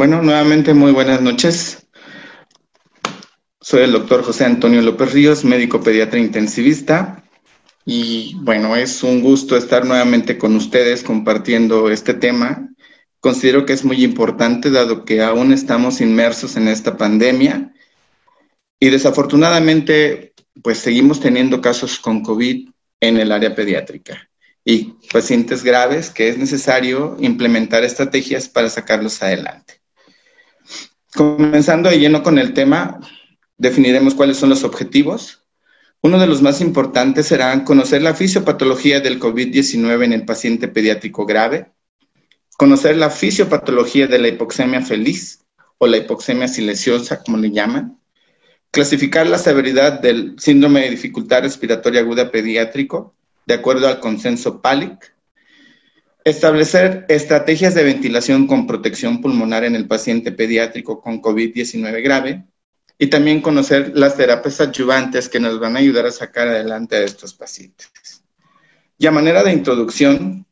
Bueno, nuevamente muy buenas noches. Soy el doctor José Antonio López Ríos, médico pediatra intensivista. Y bueno, es un gusto estar nuevamente con ustedes compartiendo este tema. Considero que es muy importante dado que aún estamos inmersos en esta pandemia y desafortunadamente pues seguimos teniendo casos con COVID en el área pediátrica y pacientes graves que es necesario implementar estrategias para sacarlos adelante. Comenzando de lleno con el tema, definiremos cuáles son los objetivos. Uno de los más importantes será conocer la fisiopatología del COVID-19 en el paciente pediátrico grave, conocer la fisiopatología de la hipoxemia feliz o la hipoxemia silenciosa, como le llaman, clasificar la severidad del síndrome de dificultad respiratoria aguda pediátrico de acuerdo al consenso PALIC, Establecer estrategias de ventilación con protección pulmonar en el paciente pediátrico con COVID-19 grave y también conocer las terapias adyuvantes que nos van a ayudar a sacar adelante a estos pacientes. Y a manera de introducción,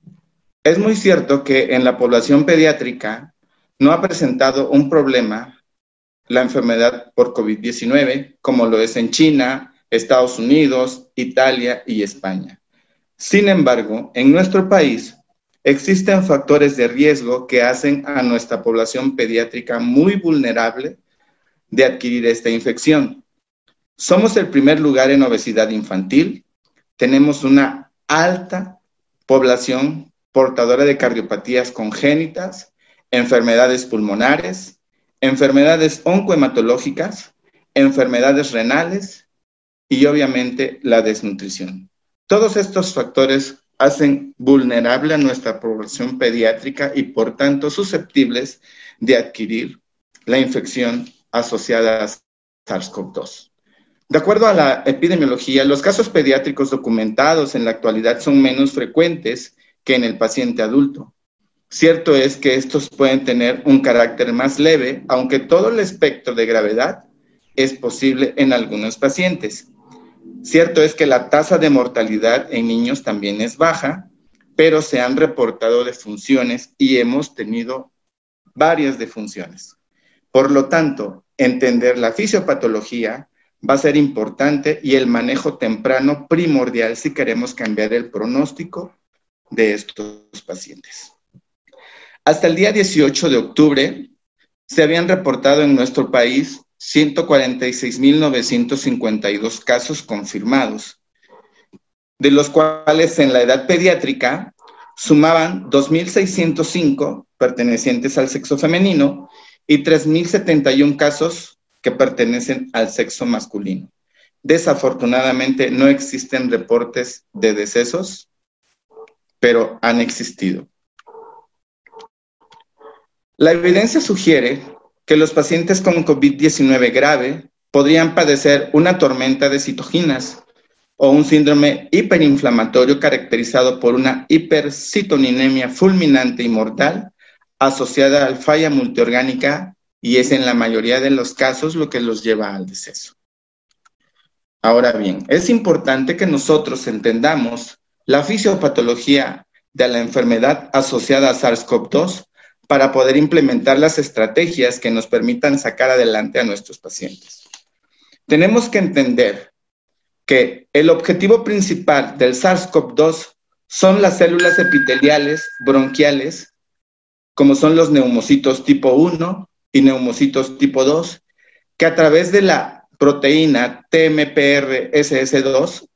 es muy cierto que en la población pediátrica no ha presentado un problema la enfermedad por COVID-19, como lo es en China, Estados Unidos, Italia y España. Sin embargo, en nuestro país Existen factores de riesgo que hacen a nuestra población pediátrica muy vulnerable de adquirir esta infección. Somos el primer lugar en obesidad infantil, tenemos una alta población portadora de cardiopatías congénitas, enfermedades pulmonares, enfermedades oncohematológicas, enfermedades renales y obviamente la desnutrición. Todos estos factores hacen vulnerable a nuestra población pediátrica y por tanto susceptibles de adquirir la infección asociada a SARS-CoV-2. De acuerdo a la epidemiología, los casos pediátricos documentados en la actualidad son menos frecuentes que en el paciente adulto. Cierto es que estos pueden tener un carácter más leve, aunque todo el espectro de gravedad es posible en algunos pacientes. Cierto es que la tasa de mortalidad en niños también es baja, pero se han reportado defunciones y hemos tenido varias defunciones. Por lo tanto, entender la fisiopatología va a ser importante y el manejo temprano primordial si queremos cambiar el pronóstico de estos pacientes. Hasta el día 18 de octubre se habían reportado en nuestro país 146.952 casos confirmados, de los cuales en la edad pediátrica sumaban 2.605 pertenecientes al sexo femenino y 3.071 casos que pertenecen al sexo masculino. Desafortunadamente no existen reportes de decesos, pero han existido. La evidencia sugiere que los pacientes con COVID-19 grave podrían padecer una tormenta de citoquinas o un síndrome hiperinflamatorio caracterizado por una hipercitoninemia fulminante y mortal asociada al falla multiorgánica y es en la mayoría de los casos lo que los lleva al deceso. Ahora bien, es importante que nosotros entendamos la fisiopatología de la enfermedad asociada a SARS-CoV-2 para poder implementar las estrategias que nos permitan sacar adelante a nuestros pacientes. Tenemos que entender que el objetivo principal del SARS-CoV-2 son las células epiteliales bronquiales, como son los neumocitos tipo 1 y neumocitos tipo 2, que a través de la proteína TMPRSS2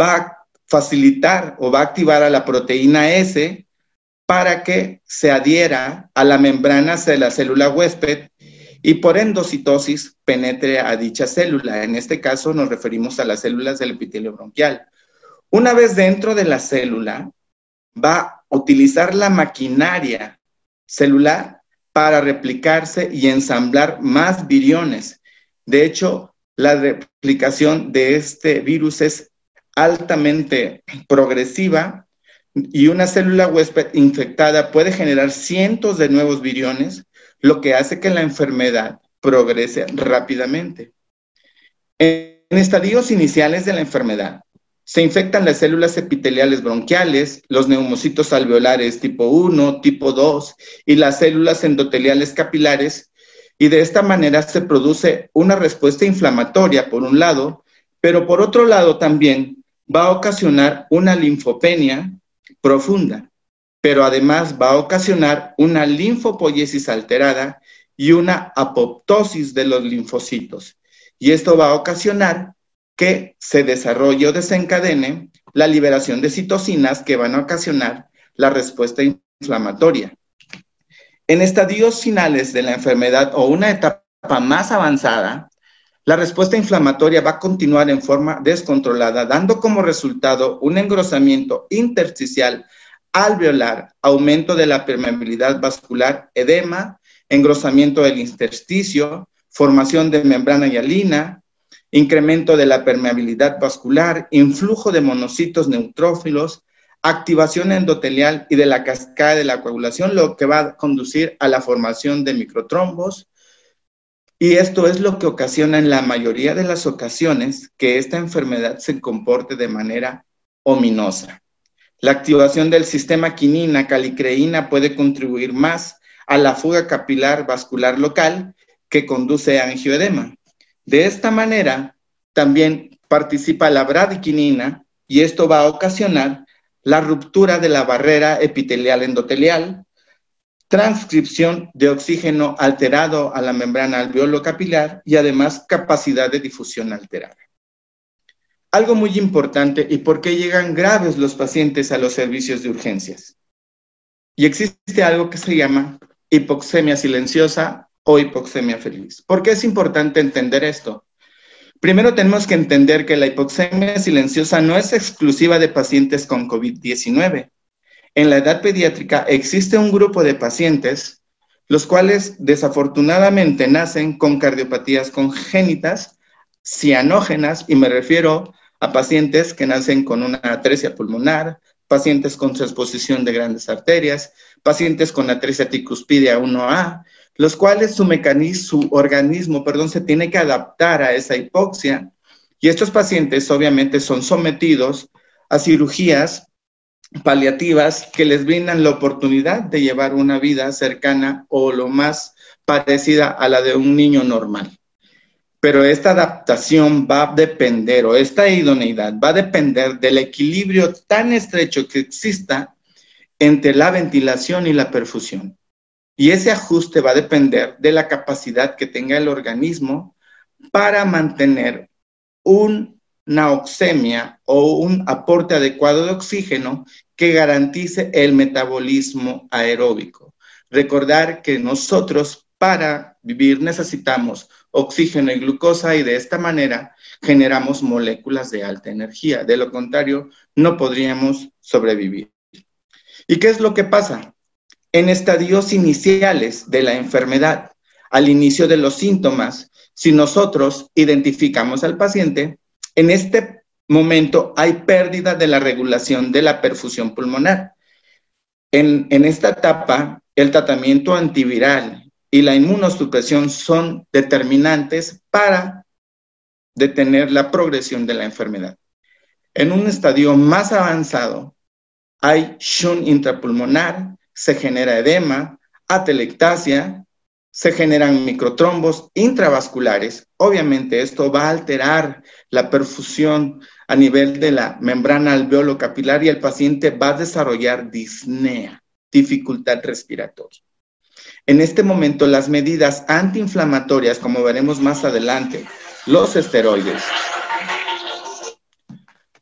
va a facilitar o va a activar a la proteína S para que se adhiera a la membrana de la célula huésped y por endocitosis penetre a dicha célula. En este caso nos referimos a las células del epitelio bronquial. Una vez dentro de la célula, va a utilizar la maquinaria celular para replicarse y ensamblar más viriones. De hecho, la replicación de este virus es altamente progresiva y una célula huésped infectada puede generar cientos de nuevos viriones, lo que hace que la enfermedad progrese rápidamente. En estadios iniciales de la enfermedad, se infectan las células epiteliales bronquiales, los neumocitos alveolares tipo 1, tipo 2 y las células endoteliales capilares, y de esta manera se produce una respuesta inflamatoria por un lado, pero por otro lado también va a ocasionar una linfopenia profunda, pero además va a ocasionar una linfopoiesis alterada y una apoptosis de los linfocitos. Y esto va a ocasionar que se desarrolle o desencadene la liberación de citocinas que van a ocasionar la respuesta inflamatoria. En estadios finales de la enfermedad o una etapa más avanzada, la respuesta inflamatoria va a continuar en forma descontrolada, dando como resultado un engrosamiento intersticial alveolar, aumento de la permeabilidad vascular, edema, engrosamiento del intersticio, formación de membrana hialina, incremento de la permeabilidad vascular, influjo de monocitos neutrófilos, activación endotelial y de la cascada de la coagulación, lo que va a conducir a la formación de microtrombos, y esto es lo que ocasiona en la mayoría de las ocasiones que esta enfermedad se comporte de manera ominosa. La activación del sistema quinina calicreína puede contribuir más a la fuga capilar vascular local que conduce a angioedema. De esta manera, también participa la bradiquinina y esto va a ocasionar la ruptura de la barrera epitelial endotelial, transcripción de oxígeno alterado a la membrana alveolo capilar y además capacidad de difusión alterada. Algo muy importante y por qué llegan graves los pacientes a los servicios de urgencias. Y existe algo que se llama hipoxemia silenciosa o hipoxemia feliz. ¿Por qué es importante entender esto? Primero tenemos que entender que la hipoxemia silenciosa no es exclusiva de pacientes con COVID-19 en la edad pediátrica existe un grupo de pacientes los cuales desafortunadamente nacen con cardiopatías congénitas cianógenas y me refiero a pacientes que nacen con una atresia pulmonar, pacientes con transposición de grandes arterias, pacientes con atresia tricuspidia 1A, los cuales su mecanismo, su organismo, perdón, se tiene que adaptar a esa hipoxia. Y estos pacientes obviamente son sometidos a cirugías paliativas que les brindan la oportunidad de llevar una vida cercana o lo más parecida a la de un niño normal. Pero esta adaptación va a depender, o esta idoneidad va a depender del equilibrio tan estrecho que exista entre la ventilación y la perfusión. Y ese ajuste va a depender de la capacidad que tenga el organismo para mantener un una oxemia o un aporte adecuado de oxígeno que garantice el metabolismo aeróbico. Recordar que nosotros para vivir necesitamos oxígeno y glucosa y de esta manera generamos moléculas de alta energía. De lo contrario, no podríamos sobrevivir. ¿Y qué es lo que pasa? En estadios iniciales de la enfermedad, al inicio de los síntomas, si nosotros identificamos al paciente, en este momento hay pérdida de la regulación de la perfusión pulmonar. En, esta etapa, el tratamiento antiviral y la inmunosupresión son determinantes para detener la progresión de la enfermedad. En un estadio más avanzado, hay shunt intrapulmonar, se genera edema, atelectasia, se generan microtrombos intravasculares. Obviamente esto va a alterar la perfusión a nivel de la membrana alveolo capilar y el paciente va a desarrollar disnea, dificultad respiratoria. En este momento las medidas antiinflamatorias, como veremos más adelante, los esteroides,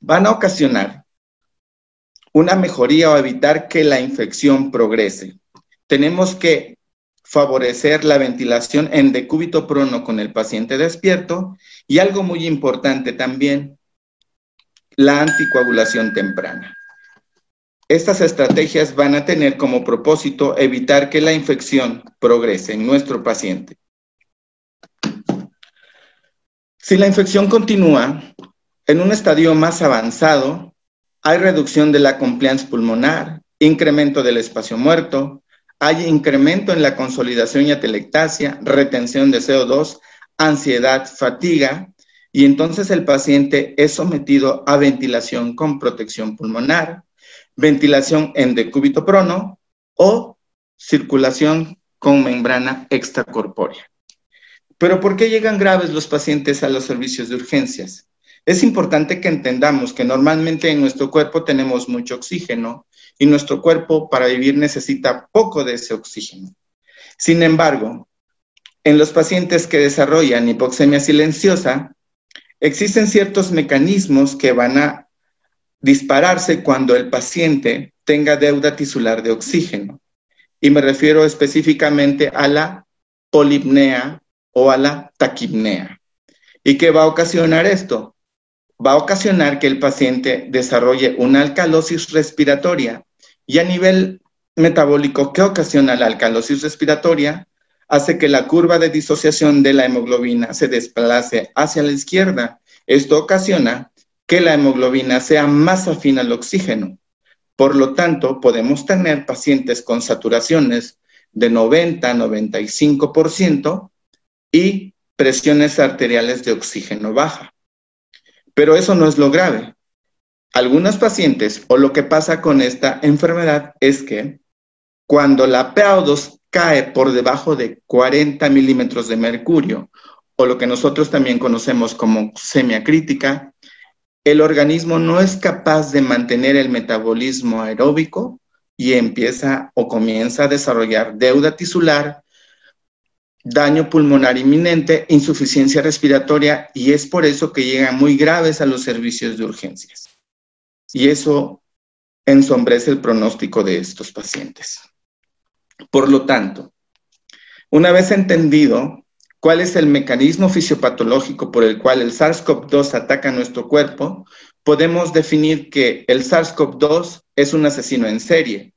van a ocasionar una mejoría o evitar que la infección progrese. Tenemos que favorecer la ventilación en decúbito prono con el paciente despierto y algo muy importante también, la anticoagulación temprana. Estas estrategias van a tener como propósito evitar que la infección progrese en nuestro paciente. Si la infección continúa en un estadio más avanzado, hay reducción de la compliance pulmonar, incremento del espacio muerto, hay incremento en la consolidación y atelectasia, retención de CO2, ansiedad, fatiga, y entonces el paciente es sometido a ventilación con protección pulmonar, ventilación en decúbito prono o circulación con membrana extracorpórea. Pero ¿por qué llegan graves los pacientes a los servicios de urgencias? Es importante que entendamos que normalmente en nuestro cuerpo tenemos mucho oxígeno y nuestro cuerpo para vivir necesita poco de ese oxígeno. Sin embargo, en los pacientes que desarrollan hipoxemia silenciosa, existen ciertos mecanismos que van a dispararse cuando el paciente tenga deuda tisular de oxígeno. Y me refiero específicamente a la polipnea o a la taquipnea. ¿Y qué va a ocasionar esto? Va a ocasionar que el paciente desarrolle una alcalosis respiratoria y a nivel metabólico, ¿qué ocasiona la alcalosis respiratoria? Hace que la curva de disociación de la hemoglobina se desplace hacia la izquierda. Esto ocasiona que la hemoglobina sea más afín al oxígeno. Por lo tanto, podemos tener pacientes con saturaciones de 90-95% y presiones arteriales de oxígeno baja. Pero eso no es lo grave. Algunos pacientes, o lo que pasa con esta enfermedad es que cuando la PaO2 cae por debajo de 40 milímetros de mercurio, o lo que nosotros también conocemos como semiacrítica, el organismo no es capaz de mantener el metabolismo aeróbico y empieza o comienza a desarrollar deuda tisular, daño pulmonar inminente, insuficiencia respiratoria y es por eso que llegan muy graves a los servicios de urgencias. Y eso ensombrece el pronóstico de estos pacientes. Por lo tanto, una vez entendido cuál es el mecanismo fisiopatológico por el cual el SARS-CoV-2 ataca nuestro cuerpo, podemos definir que el SARS-CoV-2 es un asesino en serie.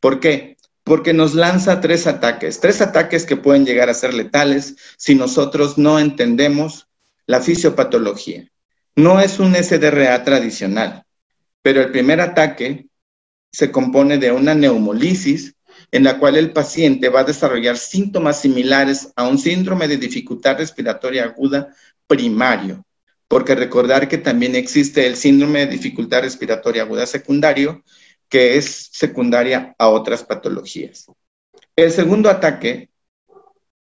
¿Por qué? Porque nos lanza tres ataques, tres ataques que pueden llegar a ser letales si nosotros no entendemos la fisiopatología. No es un SDRA tradicional, pero el primer ataque se compone de una neumolisis en la cual el paciente va a desarrollar síntomas similares a un síndrome de dificultad respiratoria aguda primario, porque recordar que también existe el síndrome de dificultad respiratoria aguda secundario, que es secundaria a otras patologías. El segundo ataque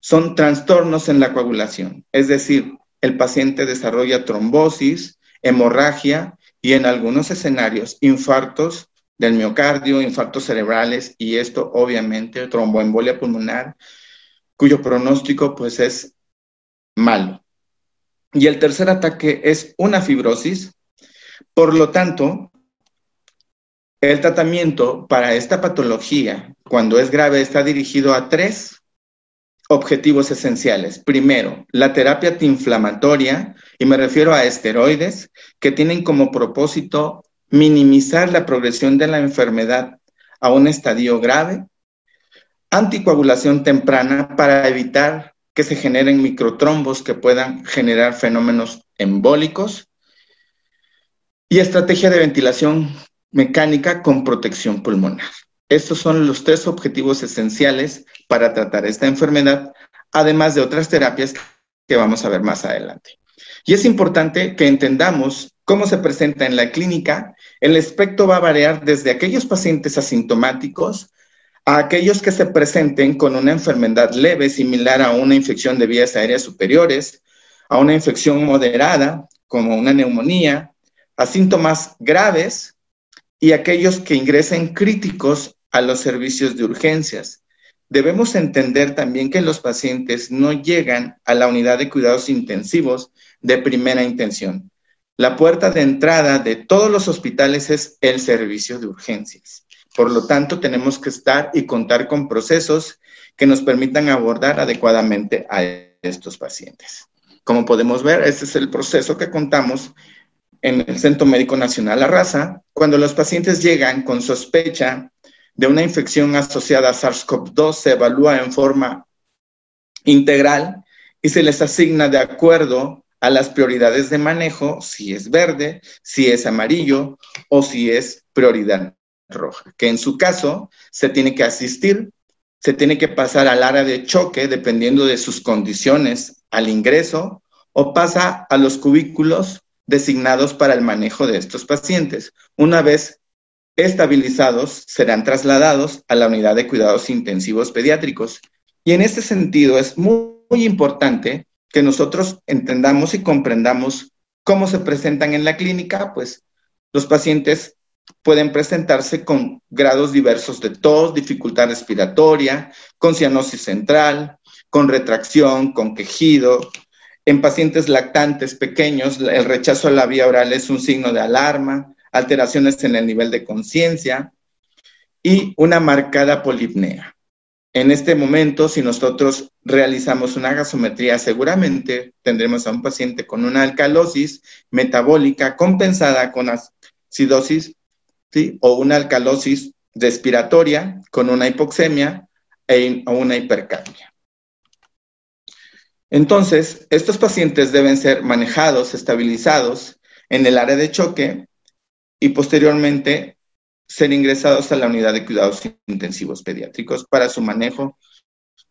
son trastornos en la coagulación, es decir, el paciente desarrolla trombosis, hemorragia y en algunos escenarios infartos del miocardio, infartos cerebrales y esto obviamente tromboembolia pulmonar, cuyo pronóstico pues es malo. Y el tercer ataque es una fibrosis. Por lo tanto, el tratamiento para esta patología, cuando es grave, está dirigido a tres objetivos esenciales. Primero, la terapia antiinflamatoria, y me refiero a esteroides, que tienen como propósito minimizar la progresión de la enfermedad a un estadio grave, anticoagulación temprana para evitar que se generen microtrombos que puedan generar fenómenos embólicos y estrategia de ventilación mecánica con protección pulmonar. Estos son los tres objetivos esenciales para tratar esta enfermedad, además de otras terapias que vamos a ver más adelante. Y es importante que entendamos cómo se presenta en la clínica, el espectro va a variar desde aquellos pacientes asintomáticos a aquellos que se presenten con una enfermedad leve similar a una infección de vías aéreas superiores, a una infección moderada como una neumonía, a síntomas graves y aquellos que ingresen críticos a los servicios de urgencias. Debemos entender también que los pacientes no llegan a la unidad de cuidados intensivos de primera intención. La puerta de entrada de todos los hospitales es el servicio de urgencias. Por lo tanto, tenemos que estar y contar con procesos que nos permitan abordar adecuadamente a estos pacientes. Como podemos ver, este es el proceso que contamos en el Centro Médico Nacional La Raza, cuando los pacientes llegan con sospecha de una infección asociada a SARS-CoV-2, se evalúa en forma integral y se les asigna de acuerdo a las prioridades de manejo, si es verde, si es amarillo o si es prioridad roja, que en su caso se tiene que asistir, se tiene que pasar al área de choque dependiendo de sus condiciones al ingreso o pasa a los cubículos designados para el manejo de estos pacientes. Una vez estabilizados, serán trasladados a la unidad de cuidados intensivos pediátricos. Y en este sentido es muy, importante que nosotros entendamos y comprendamos cómo se presentan en la clínica, pues los pacientes pueden presentarse con grados diversos de tos, dificultad respiratoria, con cianosis central, con retracción, con quejido. En pacientes lactantes pequeños, el rechazo a la vía oral es un signo de alarma, alteraciones en el nivel de conciencia y una marcada polipnea. En este momento, si nosotros realizamos una gasometría, seguramente tendremos a un paciente con una alcalosis metabólica compensada con acidosis ¿sí? o una alcalosis respiratoria con una hipoxemia e, o una hipercapnia. Entonces, estos pacientes deben ser manejados, estabilizados en el área de choque y posteriormente ser ingresados a la unidad de cuidados intensivos pediátricos para su manejo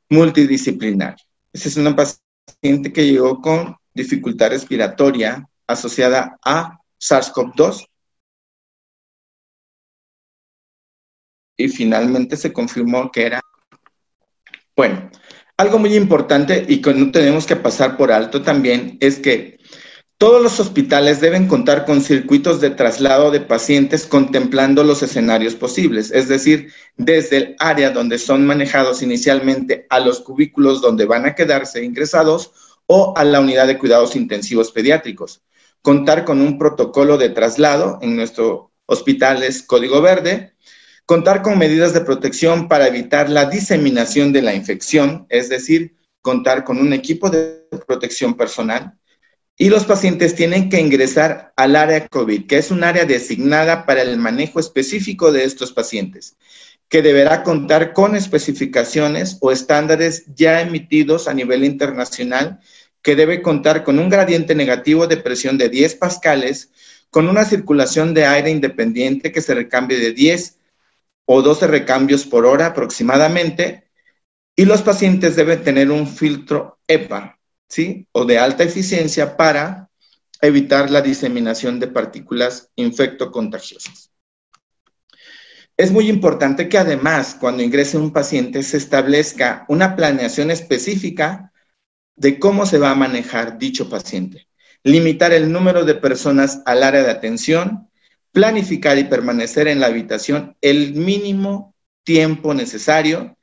multidisciplinar. Esa es una paciente que llegó con dificultad respiratoria asociada a SARS-CoV-2 y finalmente se confirmó que era... Bueno, algo muy importante y que no tenemos que pasar por alto también es que todos los hospitales deben contar con circuitos de traslado de pacientes contemplando los escenarios posibles, es decir, desde el área donde son manejados inicialmente a los cubículos donde van a quedarse ingresados o a la unidad de cuidados intensivos pediátricos. Contar con un protocolo de traslado en nuestro hospital es código verde. Contar con medidas de protección para evitar la diseminación de la infección, es decir, contar con un equipo de protección personal y los pacientes tienen que ingresar al área COVID, que es un área designada para el manejo específico de estos pacientes, que deberá contar con especificaciones o estándares ya emitidos a nivel internacional, que debe contar con un gradiente negativo de presión de 10 pascales, con una circulación de aire independiente que se recambie de 10 o 12 recambios por hora aproximadamente, y los pacientes deben tener un filtro EPA, O de alta eficiencia para evitar la diseminación de partículas infectocontagiosas. Es muy importante que además, cuando ingrese un paciente, se establezca una planeación específica de cómo se va a manejar dicho paciente. Limitar el número de personas al área de atención, planificar y permanecer en la habitación el mínimo tiempo necesario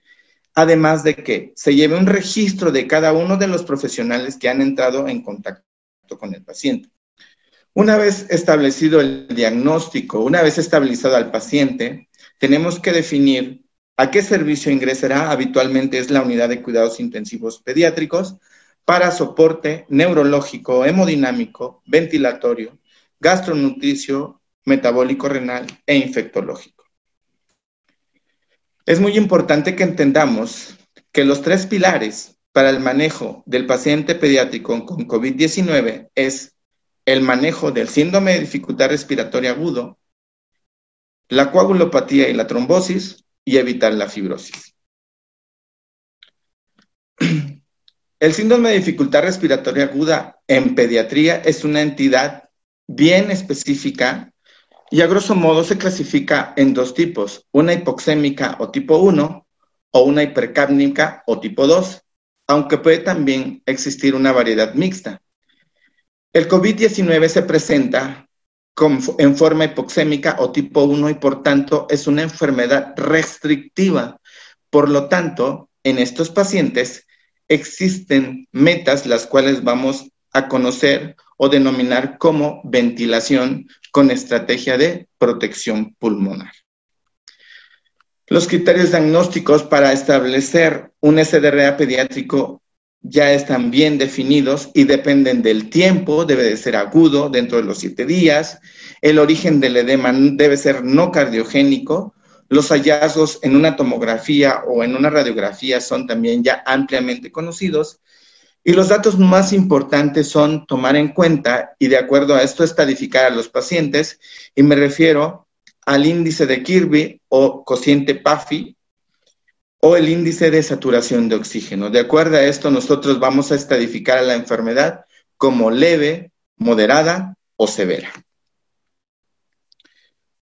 además de que se lleve un registro de cada uno de los profesionales que han entrado en contacto con el paciente. Una vez establecido el diagnóstico, una vez estabilizado al paciente, tenemos que definir a qué servicio ingresará. Habitualmente es la unidad de cuidados intensivos pediátricos para soporte neurológico, hemodinámico, ventilatorio, gastronutricio, metabólico renal e infectológico. Es muy importante que entendamos que los tres pilares para el manejo del paciente pediátrico con COVID-19 es el manejo del síndrome de dificultad respiratoria agudo, la coagulopatía y la trombosis y evitar la fibrosis. El síndrome de dificultad respiratoria aguda en pediatría es una entidad bien específica y a grosso modo se clasifica en dos tipos, una hipoxémica o tipo 1 o una hipercápnica o tipo 2, aunque puede también existir una variedad mixta. El COVID-19 se presenta en forma hipoxémica o tipo 1 y por tanto es una enfermedad restrictiva. Por lo tanto, en estos pacientes existen metas las cuales vamos a conocer o denominar como ventilación con estrategia de protección pulmonar. Los criterios diagnósticos para establecer un SDRA pediátrico ya están bien definidos y dependen del tiempo, debe de ser agudo dentro de los siete días, el origen del edema debe ser no cardiogénico, los hallazgos en una tomografía o en una radiografía son también ya ampliamente conocidos y los datos más importantes son tomar en cuenta y de acuerdo a esto estadificar a los pacientes y me refiero al índice de Kirby o cociente PAFI o el índice de saturación de oxígeno. De acuerdo a esto, nosotros vamos a estadificar a la enfermedad como leve, moderada o severa.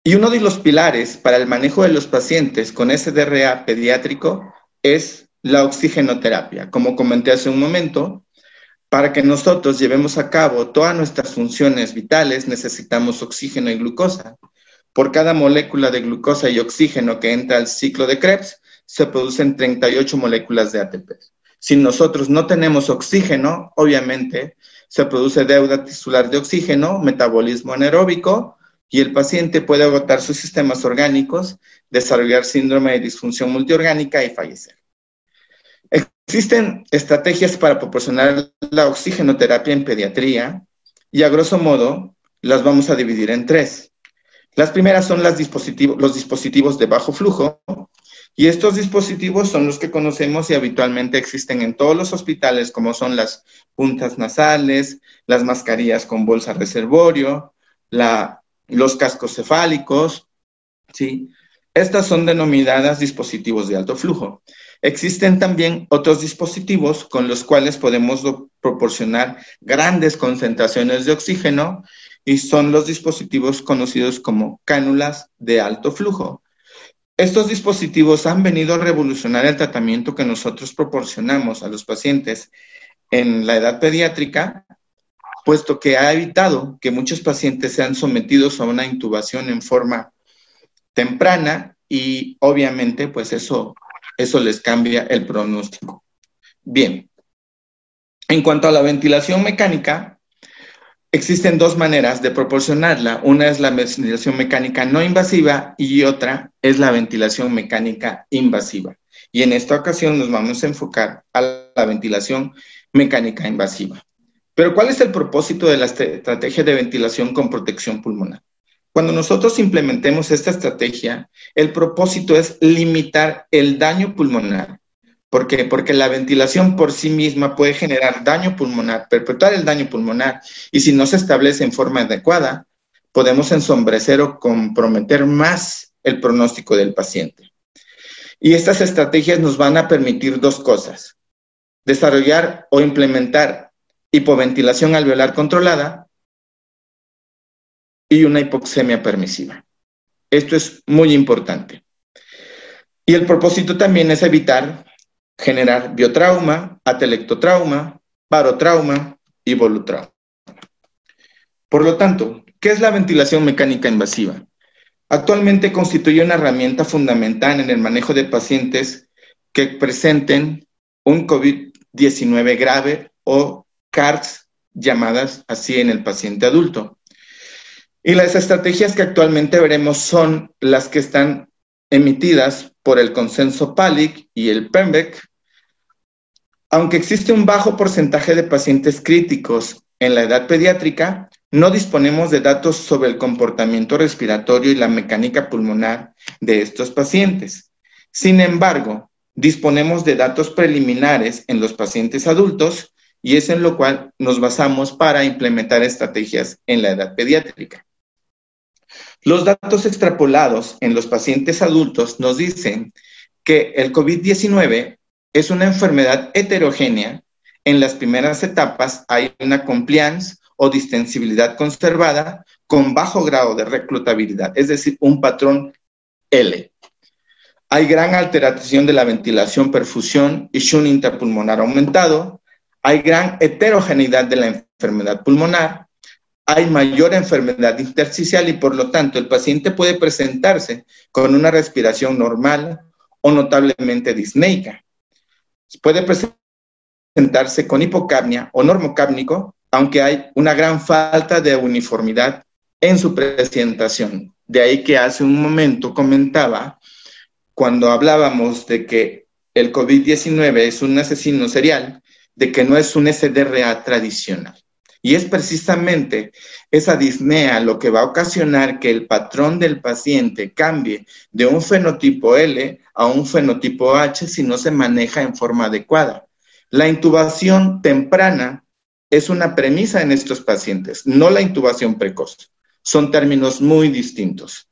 Y uno de los pilares para el manejo de los pacientes con SDRA pediátrico es la oxigenoterapia. Como comenté hace un momento, para que nosotros llevemos a cabo todas nuestras funciones vitales necesitamos oxígeno y glucosa. Por cada molécula de glucosa y oxígeno que entra al ciclo de Krebs, se producen 38 moléculas de ATP. Si nosotros no tenemos oxígeno, obviamente se produce deuda tisular de oxígeno, metabolismo anaeróbico, y el paciente puede agotar sus sistemas orgánicos, desarrollar síndrome de disfunción multiorgánica y fallecer. Existen estrategias para proporcionar la oxigenoterapia en pediatría y a grosso modo las vamos a dividir en tres. Las primeras son los dispositivos de bajo flujo, y estos dispositivos son los que conocemos y habitualmente existen en todos los hospitales, como son las puntas nasales, las mascarillas con bolsa reservorio, los cascos cefálicos, ¿sí? Estas son denominadas dispositivos de alto flujo. Existen también otros dispositivos con los cuales podemos proporcionar grandes concentraciones de oxígeno y son los dispositivos conocidos como cánulas de alto flujo. Estos dispositivos han venido a revolucionar el tratamiento que nosotros proporcionamos a los pacientes en la edad pediátrica, puesto que ha evitado que muchos pacientes sean sometidos a una intubación en forma temprana y obviamente pues eso, eso les cambia el pronóstico. Bien, en cuanto a la ventilación mecánica, Existen dos maneras de proporcionarla. Una es la ventilación mecánica no invasiva y otra es la ventilación mecánica invasiva. Y en esta ocasión nos vamos a enfocar a la ventilación mecánica invasiva. Pero ¿cuál es el propósito de la estrategia de ventilación con protección pulmonar? Cuando nosotros implementemos esta estrategia, el propósito es limitar el daño pulmonar ¿Por qué? Porque la ventilación por sí misma puede generar daño pulmonar, perpetuar el daño pulmonar, y si no se establece en forma adecuada, podemos ensombrecer o comprometer más el pronóstico del paciente. Y estas estrategias nos van a permitir dos cosas, desarrollar o implementar hipoventilación alveolar controlada y una hipoxemia permisiva. Esto es muy importante. Y el propósito también es evitar generar biotrauma, atelectotrauma, barotrauma y volutrauma. Por lo tanto, ¿qué es la ventilación mecánica invasiva? Actualmente constituye una herramienta fundamental en el manejo de pacientes que presenten un COVID-19 grave o CARS, llamadas así en el paciente adulto. Y las estrategias que actualmente veremos son las que están emitidas por el consenso PALIC y el PEMBEC, aunque existe un bajo porcentaje de pacientes críticos en la edad pediátrica, no disponemos de datos sobre el comportamiento respiratorio y la mecánica pulmonar de estos pacientes. Sin embargo, disponemos de datos preliminares en los pacientes adultos y es en lo cual nos basamos para implementar estrategias en la edad pediátrica. Los datos extrapolados en los pacientes adultos nos dicen que el COVID-19 es una enfermedad heterogénea. En las primeras etapas hay una compliance o distensibilidad conservada con bajo grado de reclutabilidad, es decir, un patrón L. Hay gran alteración de la ventilación, perfusión y shunt interpulmonar aumentado. Hay gran heterogeneidad de la enfermedad pulmonar. Hay mayor enfermedad intersticial y por lo tanto el paciente puede presentarse con una respiración normal o notablemente disneica. Puede presentarse con hipocapnia o normocápnico, aunque hay una gran falta de uniformidad en su presentación. De ahí que hace un momento comentaba, cuando hablábamos de que el COVID-19 es un asesino serial, de que no es un SDRA tradicional. Y es precisamente esa disnea lo que va a ocasionar que el patrón del paciente cambie de un fenotipo L a un fenotipo H si no se maneja en forma adecuada. La intubación temprana es una premisa en estos pacientes, no la intubación precoz. Son términos muy distintos.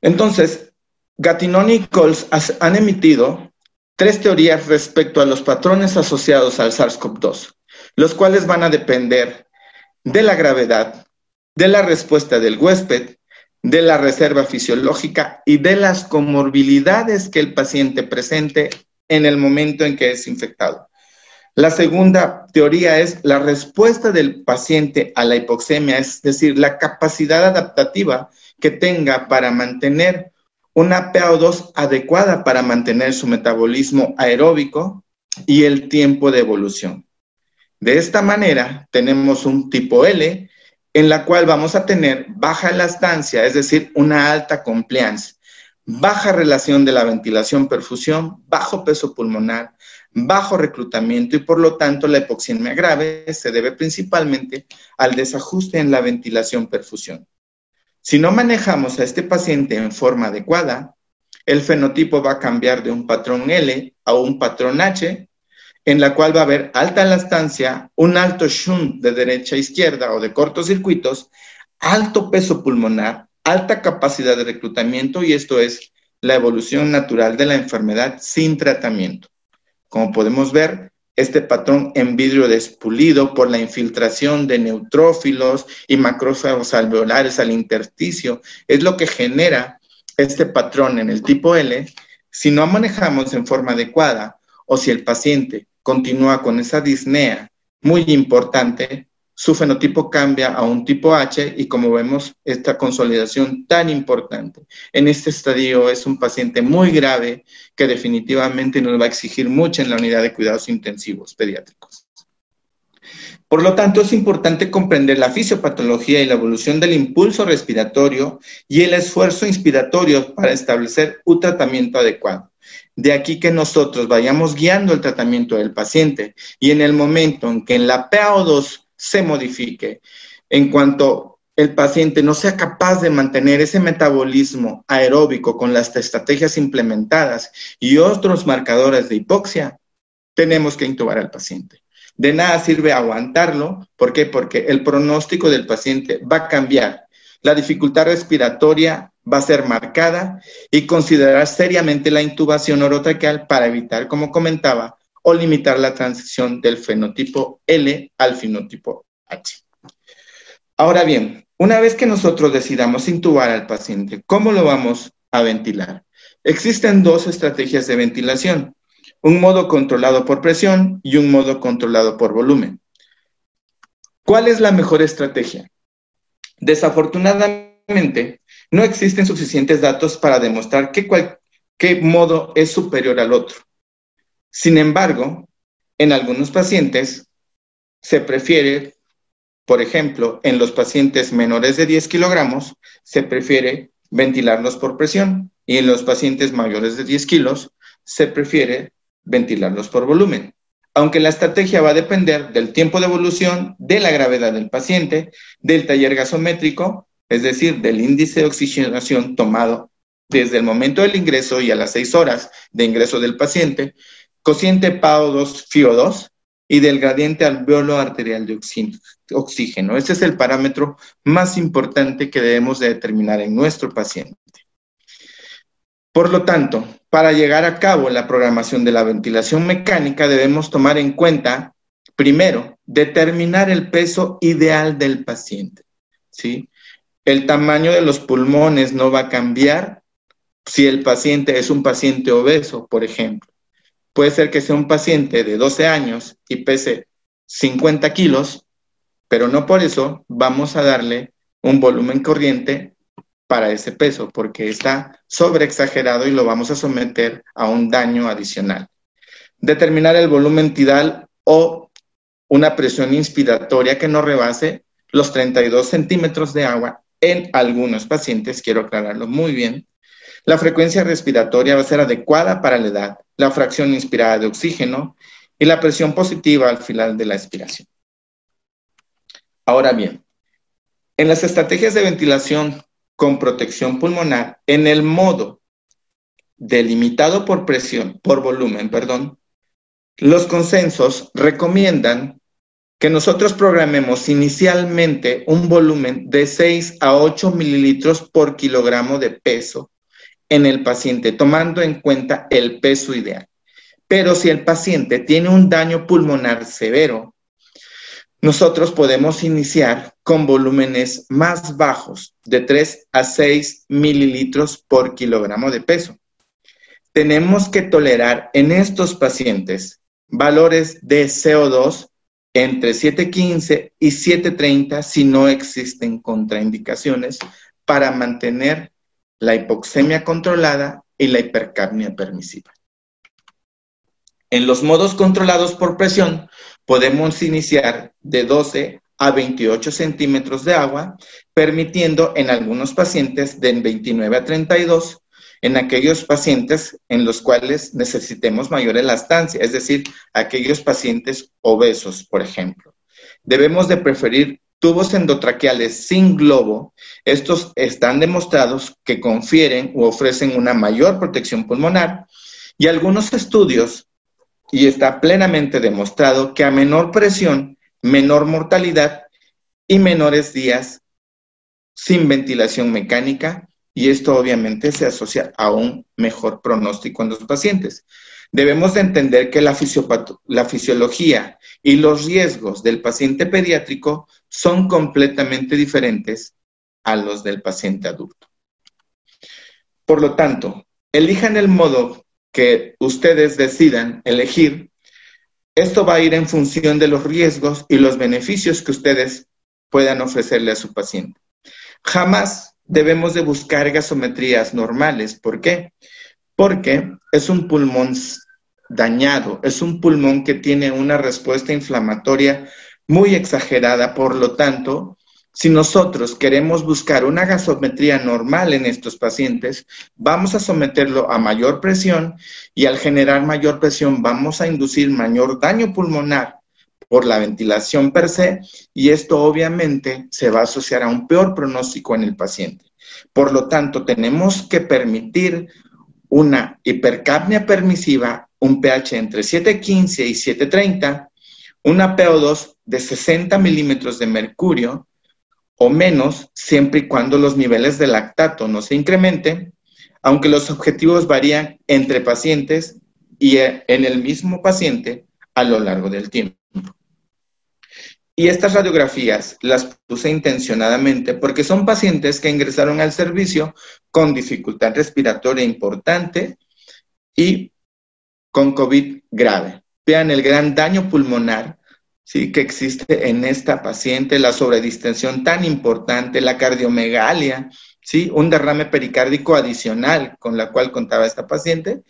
Entonces, Gattinoni y Coles han emitido tres teorías respecto a los patrones asociados al SARS-CoV-2, los cuales van a depender de la gravedad, de la respuesta del huésped, de la reserva fisiológica y de las comorbilidades que el paciente presente en el momento en que es infectado. La segunda teoría es la respuesta del paciente a la hipoxemia, es decir, la capacidad adaptativa que tenga para mantener una PAO2 adecuada para mantener su metabolismo aeróbico y el tiempo de evolución. De esta manera, tenemos un tipo L en la cual vamos a tener baja elastancia, es decir, una alta compliance, baja relación de la ventilación-perfusión, bajo peso pulmonar, bajo reclutamiento y por lo tanto la hipoxemia grave se debe principalmente al desajuste en la ventilación-perfusión. Si no manejamos a este paciente en forma adecuada, el fenotipo va a cambiar de un patrón L a un patrón H, en la cual va a haber alta elastancia, un alto shunt de derecha a izquierda o de cortocircuitos, alto peso pulmonar, alta capacidad de reclutamiento y esto es la evolución natural de la enfermedad sin tratamiento. Como podemos ver, este patrón en vidrio despulido por la infiltración de neutrófilos y macrófagos alveolares al intersticio es lo que genera este patrón en el tipo L. Si no manejamos en forma adecuada o si el paciente continúa con esa disnea muy importante, su fenotipo cambia a un tipo H y como vemos, esta consolidación tan importante en este estadio es un paciente muy grave que definitivamente nos va a exigir mucho en la unidad de cuidados intensivos pediátricos. Por lo tanto, es importante comprender la fisiopatología y la evolución del impulso respiratorio y el esfuerzo inspiratorio para establecer un tratamiento adecuado. De aquí que nosotros vayamos guiando el tratamiento del paciente y en el momento en que en la PAO2 se modifique. En cuanto el paciente no sea capaz de mantener ese metabolismo aeróbico con las estrategias implementadas y otros marcadores de hipoxia, tenemos que intubar al paciente. De nada sirve aguantarlo. ¿Por qué? Porque el pronóstico del paciente va a cambiar. La dificultad respiratoria va a ser marcada y considerar seriamente la intubación orotraqueal para evitar, como comentaba, o limitar la transición del fenotipo L al fenotipo H. Ahora bien, una vez que nosotros decidamos intubar al paciente, ¿cómo lo vamos a ventilar? Existen dos estrategias de ventilación, un modo controlado por presión y un modo controlado por volumen. ¿Cuál es la mejor estrategia? Desafortunadamente, no existen suficientes datos para demostrar qué modo es superior al otro. Sin embargo, en algunos pacientes se prefiere, por ejemplo, en los pacientes menores de 10 kilogramos, se prefiere ventilarlos por presión y en los pacientes mayores de 10 kilos se prefiere ventilarlos por volumen. Aunque la estrategia va a depender del tiempo de evolución, de la gravedad del paciente, del taller gasométrico, es decir, del índice de oxigenación tomado desde el momento del ingreso y a las 6 horas de ingreso del paciente, cociente PAO2 FIO2 y del gradiente alveolo arterial de oxígeno. Este es el parámetro más importante que debemos de determinar en nuestro paciente. Por lo tanto, para llegar a cabo la programación de la ventilación mecánica debemos tomar en cuenta, primero, determinar el peso ideal del paciente. El tamaño de los pulmones no va a cambiar si el paciente es un paciente obeso, por ejemplo. Puede ser que sea un paciente de 12 años y pese 50 kilos, pero no por eso vamos a darle un volumen corriente para ese peso, porque está sobreexagerado y lo vamos a someter a un daño adicional. Determinar el volumen tidal o una presión inspiratoria que no rebase los 32 centímetros de agua en algunos pacientes, quiero aclararlo muy bien, La frecuencia respiratoria va a ser adecuada para la edad, la fracción inspirada de oxígeno y la presión positiva al final de la expiración. Ahora bien, en las estrategias de ventilación con protección pulmonar, en el modo delimitado por presión, por volumen, perdón, los consensos recomiendan que nosotros programemos inicialmente un volumen de 6 a 8 mililitros por kilogramo de peso en el paciente, tomando en cuenta el peso ideal. Pero si el paciente tiene un daño pulmonar severo, nosotros podemos iniciar con volúmenes más bajos, de 3 a 6 mililitros por kilogramo de peso. Tenemos que tolerar en estos pacientes valores de CO2 entre 7.15 y 7.30 si no existen contraindicaciones para mantener la hipoxemia controlada y la hipercapnia permisiva. En los modos controlados por presión, podemos iniciar de 12 a 28 centímetros de agua, permitiendo en algunos pacientes de 29 a 32, en aquellos pacientes en los cuales necesitemos mayor elastancia, es decir, aquellos pacientes obesos, por ejemplo. Debemos de preferir tubos endotraqueales sin globo. Estos están demostrados que confieren o ofrecen una mayor protección pulmonar y algunos estudios y está plenamente demostrado que a menor presión, menor mortalidad y menores días sin ventilación mecánica y esto obviamente se asocia a un mejor pronóstico en los pacientes. Debemos de entender que la, la fisiología y los riesgos del paciente pediátrico son completamente diferentes a los del paciente adulto. Por lo tanto, elijan el modo que ustedes decidan elegir, esto va a ir en función de los riesgos y los beneficios que ustedes puedan ofrecerle a su paciente. Jamás debemos de buscar gasometrías normales. ¿Por qué? Porque es un pulmón dañado, es un pulmón que tiene una respuesta inflamatoria muy exagerada, por lo tanto, si nosotros queremos buscar una gasometría normal en estos pacientes, vamos a someterlo a mayor presión y al generar mayor presión vamos a inducir mayor daño pulmonar por la ventilación per se y esto obviamente se va a asociar a un peor pronóstico en el paciente. Por lo tanto, tenemos que permitir una hipercapnia permisiva, un pH entre 7.15 y 7.30, una PO2 de 60 milímetros de mercurio, o menos siempre y cuando los niveles de lactato no se incrementen, aunque los objetivos varían entre pacientes y en el mismo paciente a lo largo del tiempo. Y estas radiografías las puse intencionadamente porque son pacientes que ingresaron al servicio con dificultad respiratoria importante y con COVID grave. Vean el gran daño pulmonar ¿sí? que existe en esta paciente, la sobredistensión tan importante, la cardiomegalia, ¿sí? un derrame pericárdico adicional con la cual contaba esta paciente.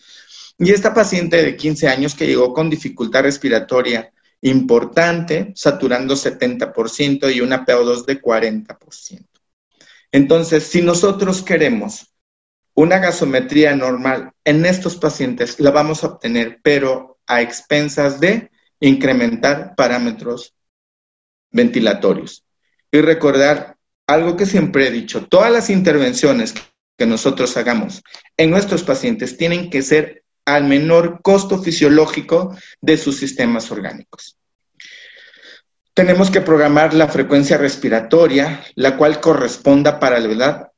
Y esta paciente de 15 años que llegó con dificultad respiratoria importante, saturando 70% y una PO2 de 40%. Entonces, si nosotros queremos una gasometría normal en estos pacientes, la vamos a obtener, pero a expensas de incrementar parámetros ventilatorios. Y recordar algo que siempre he dicho, todas las intervenciones que nosotros hagamos en nuestros pacientes tienen que ser al menor costo fisiológico de sus sistemas orgánicos. Tenemos que programar la frecuencia respiratoria, la cual corresponda para la edad.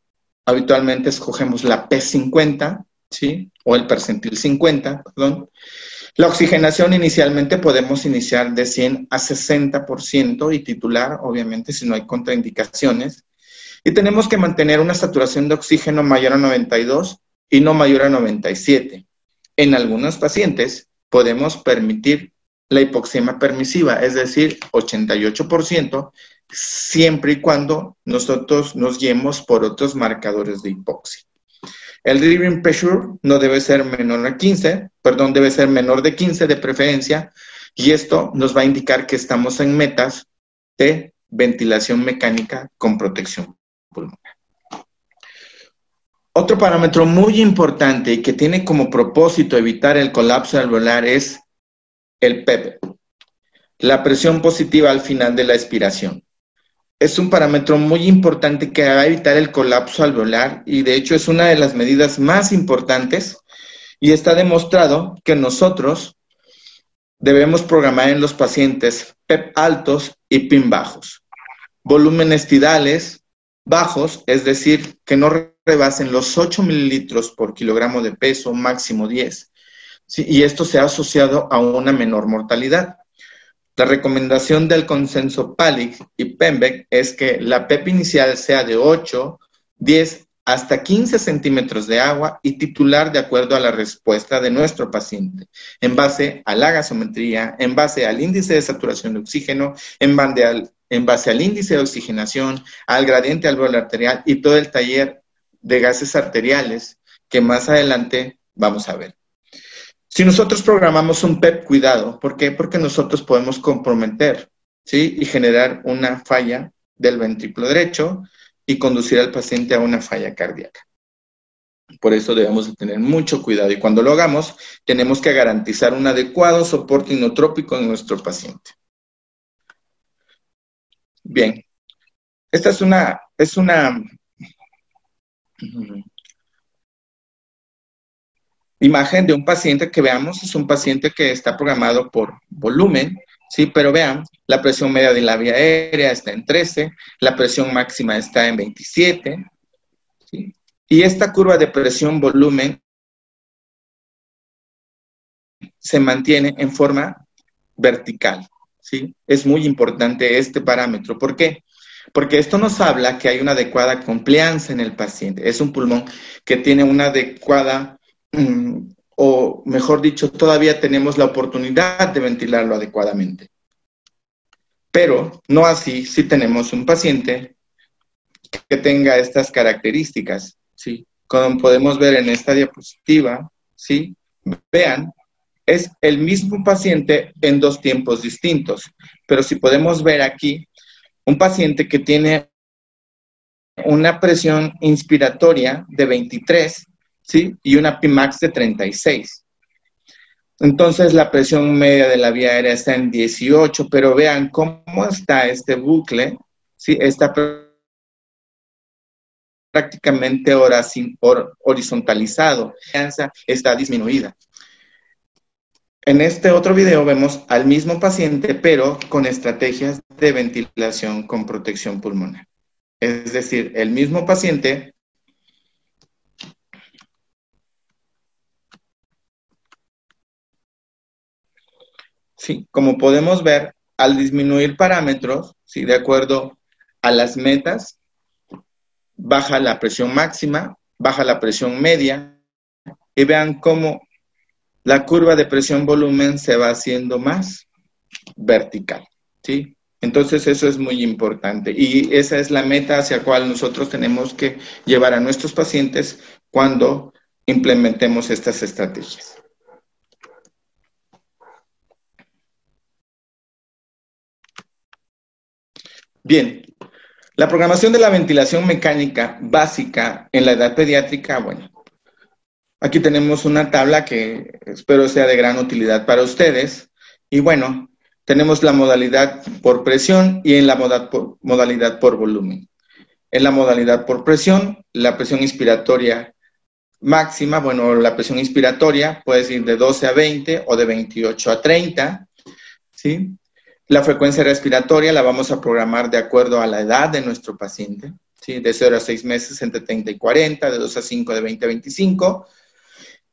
Habitualmente escogemos la P50, ¿sí? O el percentil 50, perdón. La oxigenación inicialmente podemos iniciar de 100 a 60% y titular, obviamente, si no hay contraindicaciones. Y tenemos que mantener una saturación de oxígeno mayor a 92 y no mayor a 97. En algunos pacientes podemos permitir la hipoxemia permisiva, es decir, 88%, siempre y cuando nosotros nos guiemos por otros marcadores de hipoxia. El breathing pressure no debe ser menor a 15, perdón, debe ser menor de 15 de preferencia, y esto nos va a indicar que estamos en metas de ventilación mecánica con protección pulmonar. Otro parámetro muy importante y que tiene como propósito evitar el colapso alveolar es el PEP, la presión positiva al final de la expiración. Es un parámetro muy importante que va a evitar el colapso alveolar y de hecho es una de las medidas más importantes y está demostrado que nosotros debemos programar en los pacientes PEP altos y PIN bajos. Volúmenes tidales bajos, es decir, que no rebasen los 8 mililitros por kilogramo de peso, máximo 10. Y esto se ha asociado a una menor mortalidad. La recomendación del consenso PALIC y PEMBEC es que la PEP inicial sea de 8, 10 hasta 15 centímetros de agua y titular de acuerdo a la respuesta de nuestro paciente, en base a la gasometría, en base al índice de saturación de oxígeno, en base al, en base al índice de oxigenación, al gradiente alveolar arterial y todo el taller de gases arteriales que más adelante vamos a ver. Si nosotros programamos un PEP cuidado, ¿por qué? Porque nosotros podemos comprometer, ¿sí? Y generar una falla del ventrículo derecho y conducir al paciente a una falla cardíaca. Por eso debemos de tener mucho cuidado y cuando lo hagamos tenemos que garantizar un adecuado soporte inotrópico en nuestro paciente. Bien, esta es una, es una imagen de un paciente que veamos, es un paciente que está programado por volumen, sí, pero vean, la presión media de la vía aérea está en 13, la presión máxima está en 27, ¿sí? y esta curva de presión-volumen se mantiene en forma vertical, ¿sí? Es muy importante este parámetro. ¿Por qué? Porque esto nos habla que hay una adecuada complianza en el paciente. Es un pulmón que tiene una adecuada, o mejor dicho, todavía tenemos la oportunidad de ventilarlo adecuadamente. Pero no así si tenemos un paciente que tenga estas características, ¿sí? Como podemos ver en esta diapositiva, ¿sí? Vean, es el mismo paciente en dos tiempos distintos, pero si podemos ver aquí, un paciente que tiene una presión inspiratoria de 23, ¿sí? Y una PIMAX de 36. Entonces la presión media de la vía aérea está en 18, pero vean cómo está este bucle, ¿sí? Está prácticamente horizontalizado, está disminuida. En este otro video vemos al mismo paciente, pero con estrategias de ventilación con protección pulmonar. Es decir, el mismo paciente Sí, como podemos ver, al disminuir parámetros, ¿sí? de acuerdo a las metas, baja la presión máxima, baja la presión media, y vean cómo la curva de presión-volumen se va haciendo más vertical, ¿sí? Entonces eso es muy importante y esa es la meta hacia la cual nosotros tenemos que llevar a nuestros pacientes cuando implementemos estas estrategias. Bien, la programación de la ventilación mecánica básica en la edad pediátrica, bueno, Aquí tenemos una tabla que espero sea de gran utilidad para ustedes. Y bueno, tenemos la modalidad por presión y en la modalidad por volumen. En la modalidad por presión, la presión inspiratoria máxima, bueno, la presión inspiratoria puede ir de 12 a 20 o de 28 a 30, ¿sí? La frecuencia respiratoria la vamos a programar de acuerdo a la edad de nuestro paciente, ¿sí? De 0 a 6 meses entre 30 y 40, de 2 a 5 de 20 a 25,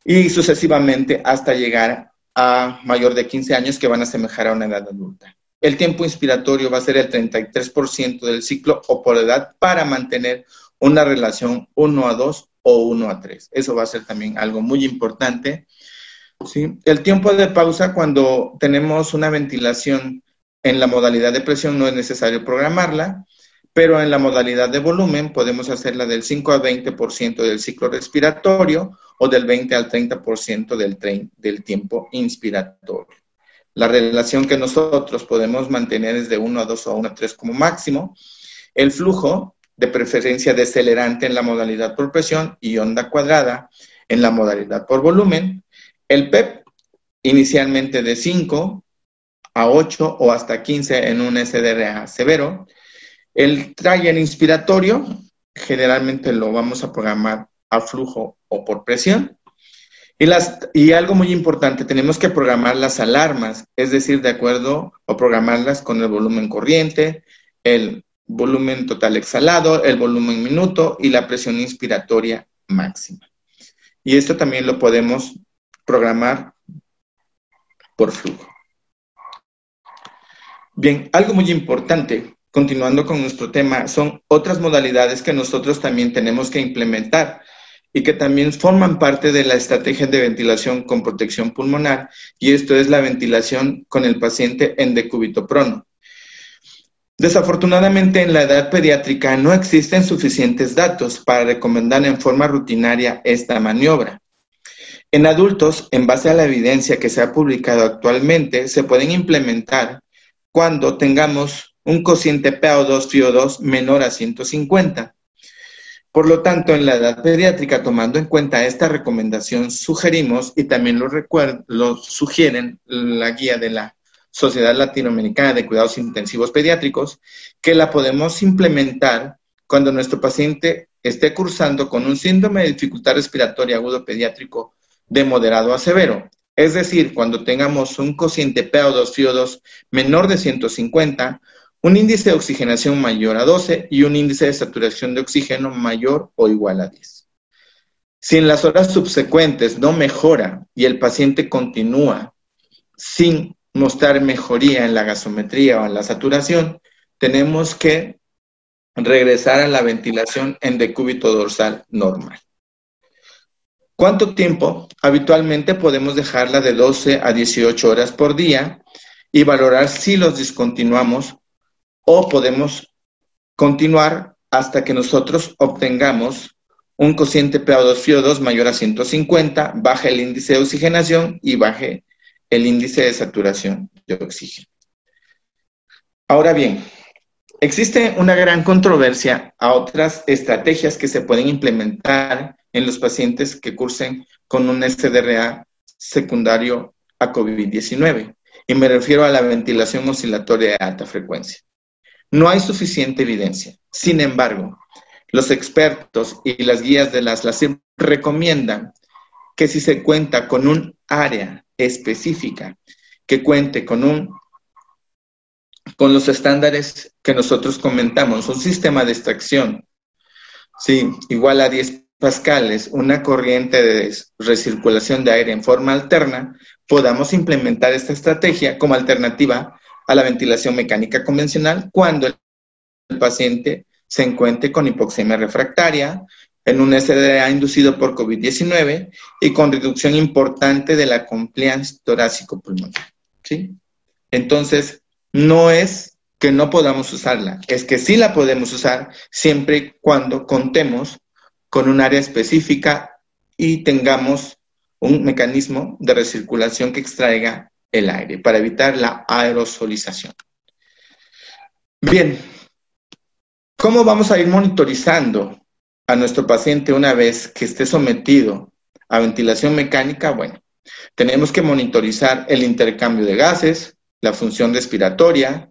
y sucesivamente hasta llegar a mayor de 15 años que van a asemejar a una edad adulta. El tiempo inspiratorio va a ser el 33% del ciclo o por edad para mantener una relación 1 a 2 o 1 a 3. Eso va a ser también algo muy importante. ¿sí? El tiempo de pausa cuando tenemos una ventilación en la modalidad de presión no es necesario programarla pero en la modalidad de volumen podemos hacerla del 5 al 20% del ciclo respiratorio o del 20 al 30% del, del tiempo inspiratorio. La relación que nosotros podemos mantener es de 1 a 2 o 1 a 3 como máximo. El flujo de preferencia decelerante en la modalidad por presión y onda cuadrada en la modalidad por volumen. El PEP inicialmente de 5 a 8 o hasta 15 en un SDRA severo. El trial inspiratorio generalmente lo vamos a programar a flujo o por presión. Y, las, y algo muy importante, tenemos que programar las alarmas, es decir, de acuerdo o programarlas con el volumen corriente, el volumen total exhalado, el volumen minuto y la presión inspiratoria máxima. Y esto también lo podemos programar por flujo. Bien, algo muy importante, continuando con nuestro tema, son otras modalidades que nosotros también tenemos que implementar y que también forman parte de la estrategia de ventilación con protección pulmonar, y esto es la ventilación con el paciente en decúbito prono. Desafortunadamente, en la edad pediátrica no existen suficientes datos para recomendar en forma rutinaria esta maniobra. En adultos, en base a la evidencia que se ha publicado actualmente, se pueden implementar cuando tengamos un cociente PO2-FIO2 menor a 150. Por lo tanto, en la edad pediátrica, tomando en cuenta esta recomendación, sugerimos, y también lo, lo sugieren la guía de la Sociedad Latinoamericana de Cuidados Intensivos Pediátricos, que la podemos implementar cuando nuestro paciente esté cursando con un síndrome de dificultad respiratoria agudo pediátrico de moderado a severo. Es decir, cuando tengamos un cociente PO2-FIO2 menor de 150, un índice de oxigenación mayor a 12 y un índice de saturación de oxígeno mayor o igual a 10. Si en las horas subsecuentes no mejora y el paciente continúa sin mostrar mejoría en la gasometría o en la saturación, tenemos que regresar a la ventilación en decúbito dorsal normal. ¿Cuánto tiempo? Habitualmente podemos dejarla de 12 a 18 horas por día y valorar si los discontinuamos o podemos continuar hasta que nosotros obtengamos un cociente PO2-FIO2 mayor a 150, baje el índice de oxigenación y baje el índice de saturación de oxígeno. Ahora bien, existe una gran controversia a otras estrategias que se pueden implementar en los pacientes que cursen con un SDRA secundario a COVID-19. Y me refiero a la ventilación oscilatoria de alta frecuencia. No hay suficiente evidencia. Sin embargo, los expertos y las guías de las LACIR recomiendan que si se cuenta con un área específica, que cuente con un con los estándares que nosotros comentamos, un sistema de extracción, sí, igual a 10 pascales una corriente de recirculación de aire en forma alterna, podamos implementar esta estrategia como alternativa a la ventilación mecánica convencional cuando el paciente se encuentre con hipoxemia refractaria, en un SDA inducido por COVID-19 y con reducción importante de la compliance torácico-pulmonar. ¿sí? Entonces, no es que no podamos usarla, es que sí la podemos usar siempre y cuando contemos con un área específica y tengamos un mecanismo de recirculación que extraiga el aire para evitar la aerosolización. Bien, ¿cómo vamos a ir monitorizando a nuestro paciente una vez que esté sometido a ventilación mecánica? Bueno, tenemos que monitorizar el intercambio de gases, la función respiratoria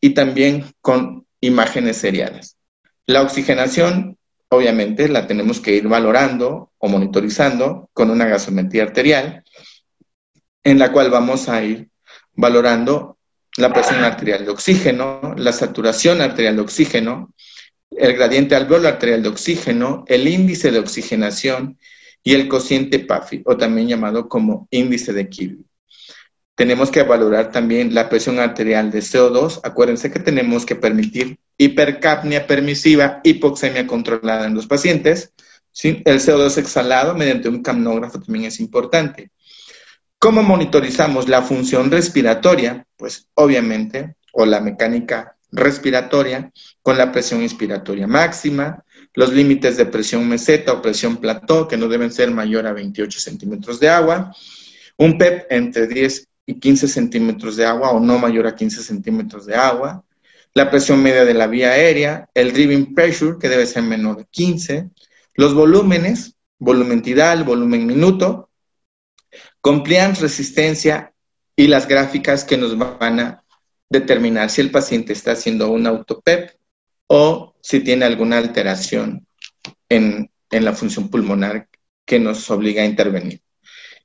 y también con imágenes seriadas. La oxigenación obviamente la tenemos que ir valorando o monitorizando con una gasometría arterial, en la cual vamos a ir valorando la presión arterial de oxígeno, la saturación arterial de oxígeno, el gradiente alveolar arterial de oxígeno, el índice de oxigenación y el cociente PAFI, o también llamado como índice de Kirby. Tenemos que valorar también la presión arterial de CO2. Acuérdense que tenemos que permitir hipercapnia permisiva, hipoxemia controlada en los pacientes. El CO2 exhalado mediante un camnógrafo también es importante. ¿Cómo monitorizamos la función respiratoria? Pues obviamente, o la mecánica respiratoria, con la presión inspiratoria máxima, los límites de presión meseta o presión plató, que no deben ser mayor a 28 centímetros de agua, un PEP entre 10 y 15 centímetros de agua o no mayor a 15 centímetros de agua, la presión media de la vía aérea, el driving pressure, que debe ser menor de 15, los volúmenes, volumen tidal, volumen minuto, compliance, resistencia y las gráficas que nos van a determinar si el paciente está haciendo un autopep o si tiene alguna alteración en, en la función pulmonar que nos obliga a intervenir.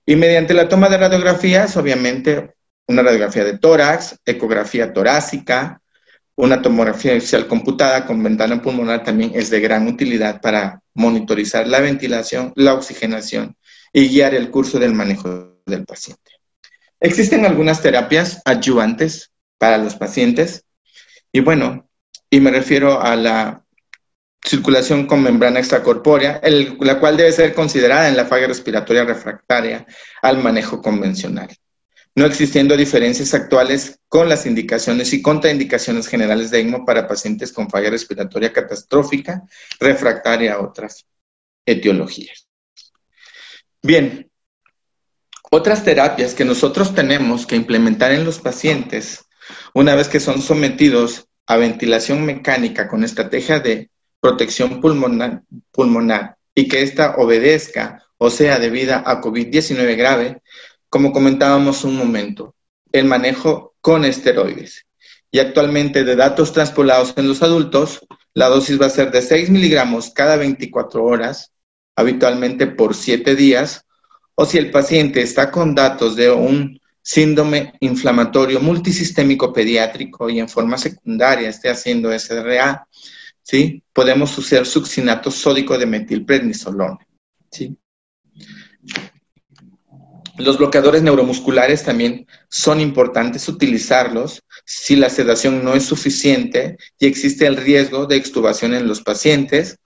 Y mediante la toma de radiografías, obviamente, una radiografía de tórax, ecografía torácica, una tomografía axial computada con ventana pulmonar también es de gran utilidad para monitorizar la ventilación, la oxigenación y guiar el curso del manejo del paciente. Existen algunas terapias adyuvantes para los pacientes y bueno, y me refiero a la circulación con membrana extracorpórea, la cual debe ser considerada en la falla respiratoria refractaria al manejo convencional, no existiendo diferencias actuales con las indicaciones y contraindicaciones generales de ECMO para pacientes con falla respiratoria catastrófica refractaria a otras etiologías. Bien, otras terapias que nosotros tenemos que implementar en los pacientes una vez que son sometidos a ventilación mecánica con estrategia de protección pulmonar, pulmonar y que ésta obedezca o sea debida a COVID-19 grave, como comentábamos un momento, el manejo con esteroides. Y actualmente de datos transpolados en los adultos, la dosis va a ser de 6 miligramos cada 24 horas, habitualmente por 7 días, o si el paciente está con datos de un síndrome inflamatorio multisistémico pediátrico y en forma secundaria esté haciendo SRA, ¿sí? Podemos usar succinato sódico de metilprednisolone, ¿sí? Los bloqueadores neuromusculares también son importantes utilizarlos si la sedación no es suficiente y existe el riesgo de extubación en los pacientes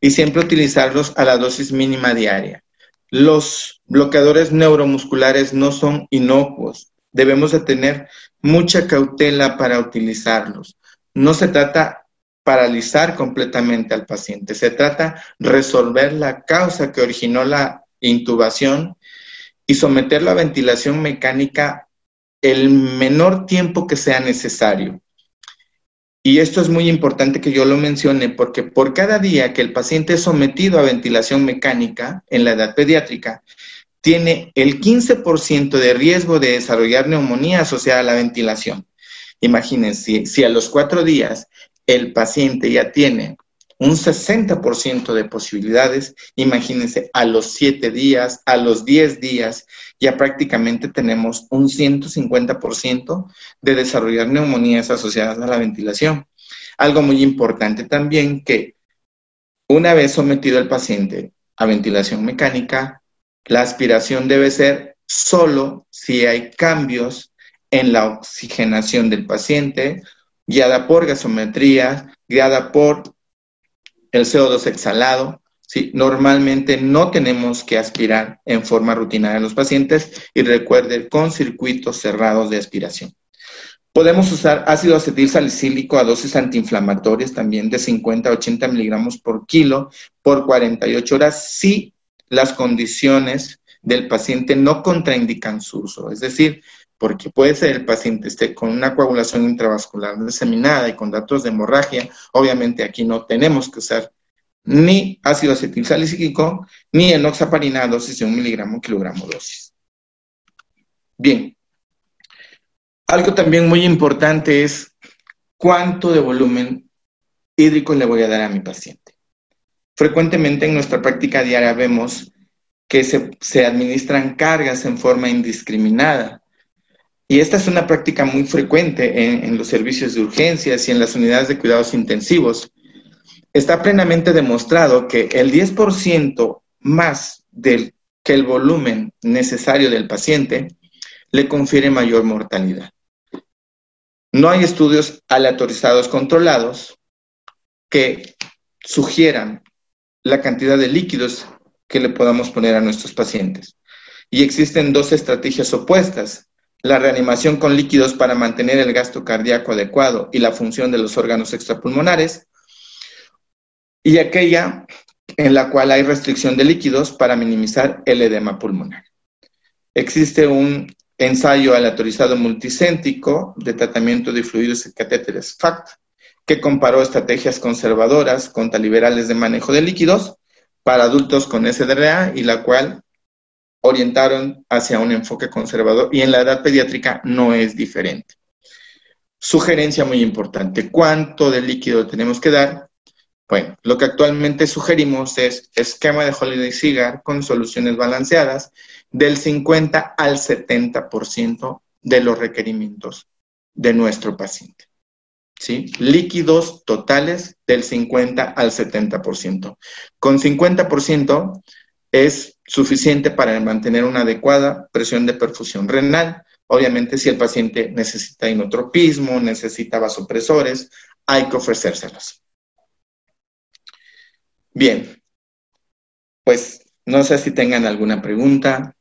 y siempre utilizarlos a la dosis mínima diaria. Los bloqueadores neuromusculares no son inocuos. Debemos de tener mucha cautela para utilizarlos. No se trata paralizar completamente al paciente. Se trata resolver la causa que originó la intubación y someterlo a ventilación mecánica el menor tiempo que sea necesario. Y esto es muy importante que yo lo mencione porque por cada día que el paciente es sometido a ventilación mecánica en la edad pediátrica, tiene el 15% de riesgo de desarrollar neumonía asociada a la ventilación. Imagínense, si a los cuatro días el paciente ya tiene un 60% de posibilidades, imagínense, a los 7 días, a los 10 días, ya prácticamente tenemos un 150% de desarrollar neumonías asociadas a la ventilación. Algo muy importante también que una vez sometido el paciente a ventilación mecánica, la aspiración debe ser solo si hay cambios en la oxigenación del paciente guiada por gasometría, guiada por el CO2 exhalado. ¿sí? Normalmente no tenemos que aspirar en forma rutinaria a los pacientes y recuerde con circuitos cerrados de aspiración. Podemos usar ácido acetil salicílico a dosis antiinflamatorias también de 50 a 80 miligramos por kilo por 48 horas si las condiciones del paciente no contraindican su uso. Es decir, porque puede ser el paciente esté con una coagulación intravascular diseminada y con datos de hemorragia, obviamente aquí no tenemos que usar ni ácido acetilsalicílico ni enoxaparina dosis de un miligramo kilogramo dosis. Bien, algo también muy importante es cuánto de volumen hídrico le voy a dar a mi paciente. Frecuentemente en nuestra práctica diaria vemos que se, se administran cargas en forma indiscriminada y esta es una práctica muy frecuente en, los servicios de urgencias y en las unidades de cuidados intensivos. Está plenamente demostrado que el 10% más del, que el volumen necesario del paciente le confiere mayor mortalidad. No hay estudios aleatorizados controlados que sugieran la cantidad de líquidos que le podamos poner a nuestros pacientes. Y existen dos estrategias opuestas la reanimación con líquidos para mantener el gasto cardíaco adecuado y la función de los órganos extrapulmonares, y aquella en la cual hay restricción de líquidos para minimizar el edema pulmonar. Existe un ensayo aleatorizado multicéntrico de tratamiento de fluidos y catéteres FACT, que comparó estrategias conservadoras contra liberales de manejo de líquidos para adultos con SDRA y la cual orientaron hacia un enfoque conservador y en la edad pediátrica no es diferente. Sugerencia muy importante, ¿cuánto de líquido tenemos que dar? Bueno, lo que actualmente sugerimos es esquema de Holiday Cigar con soluciones balanceadas del 50 al 70% de los requerimientos de nuestro paciente. ¿Sí? Líquidos totales del 50 al 70%. Con 50% es suficiente para mantener una adecuada presión de perfusión renal. Obviamente, si el paciente necesita inotropismo, necesita vasopresores, hay que ofrecérselos. Bien, pues no sé si tengan alguna pregunta.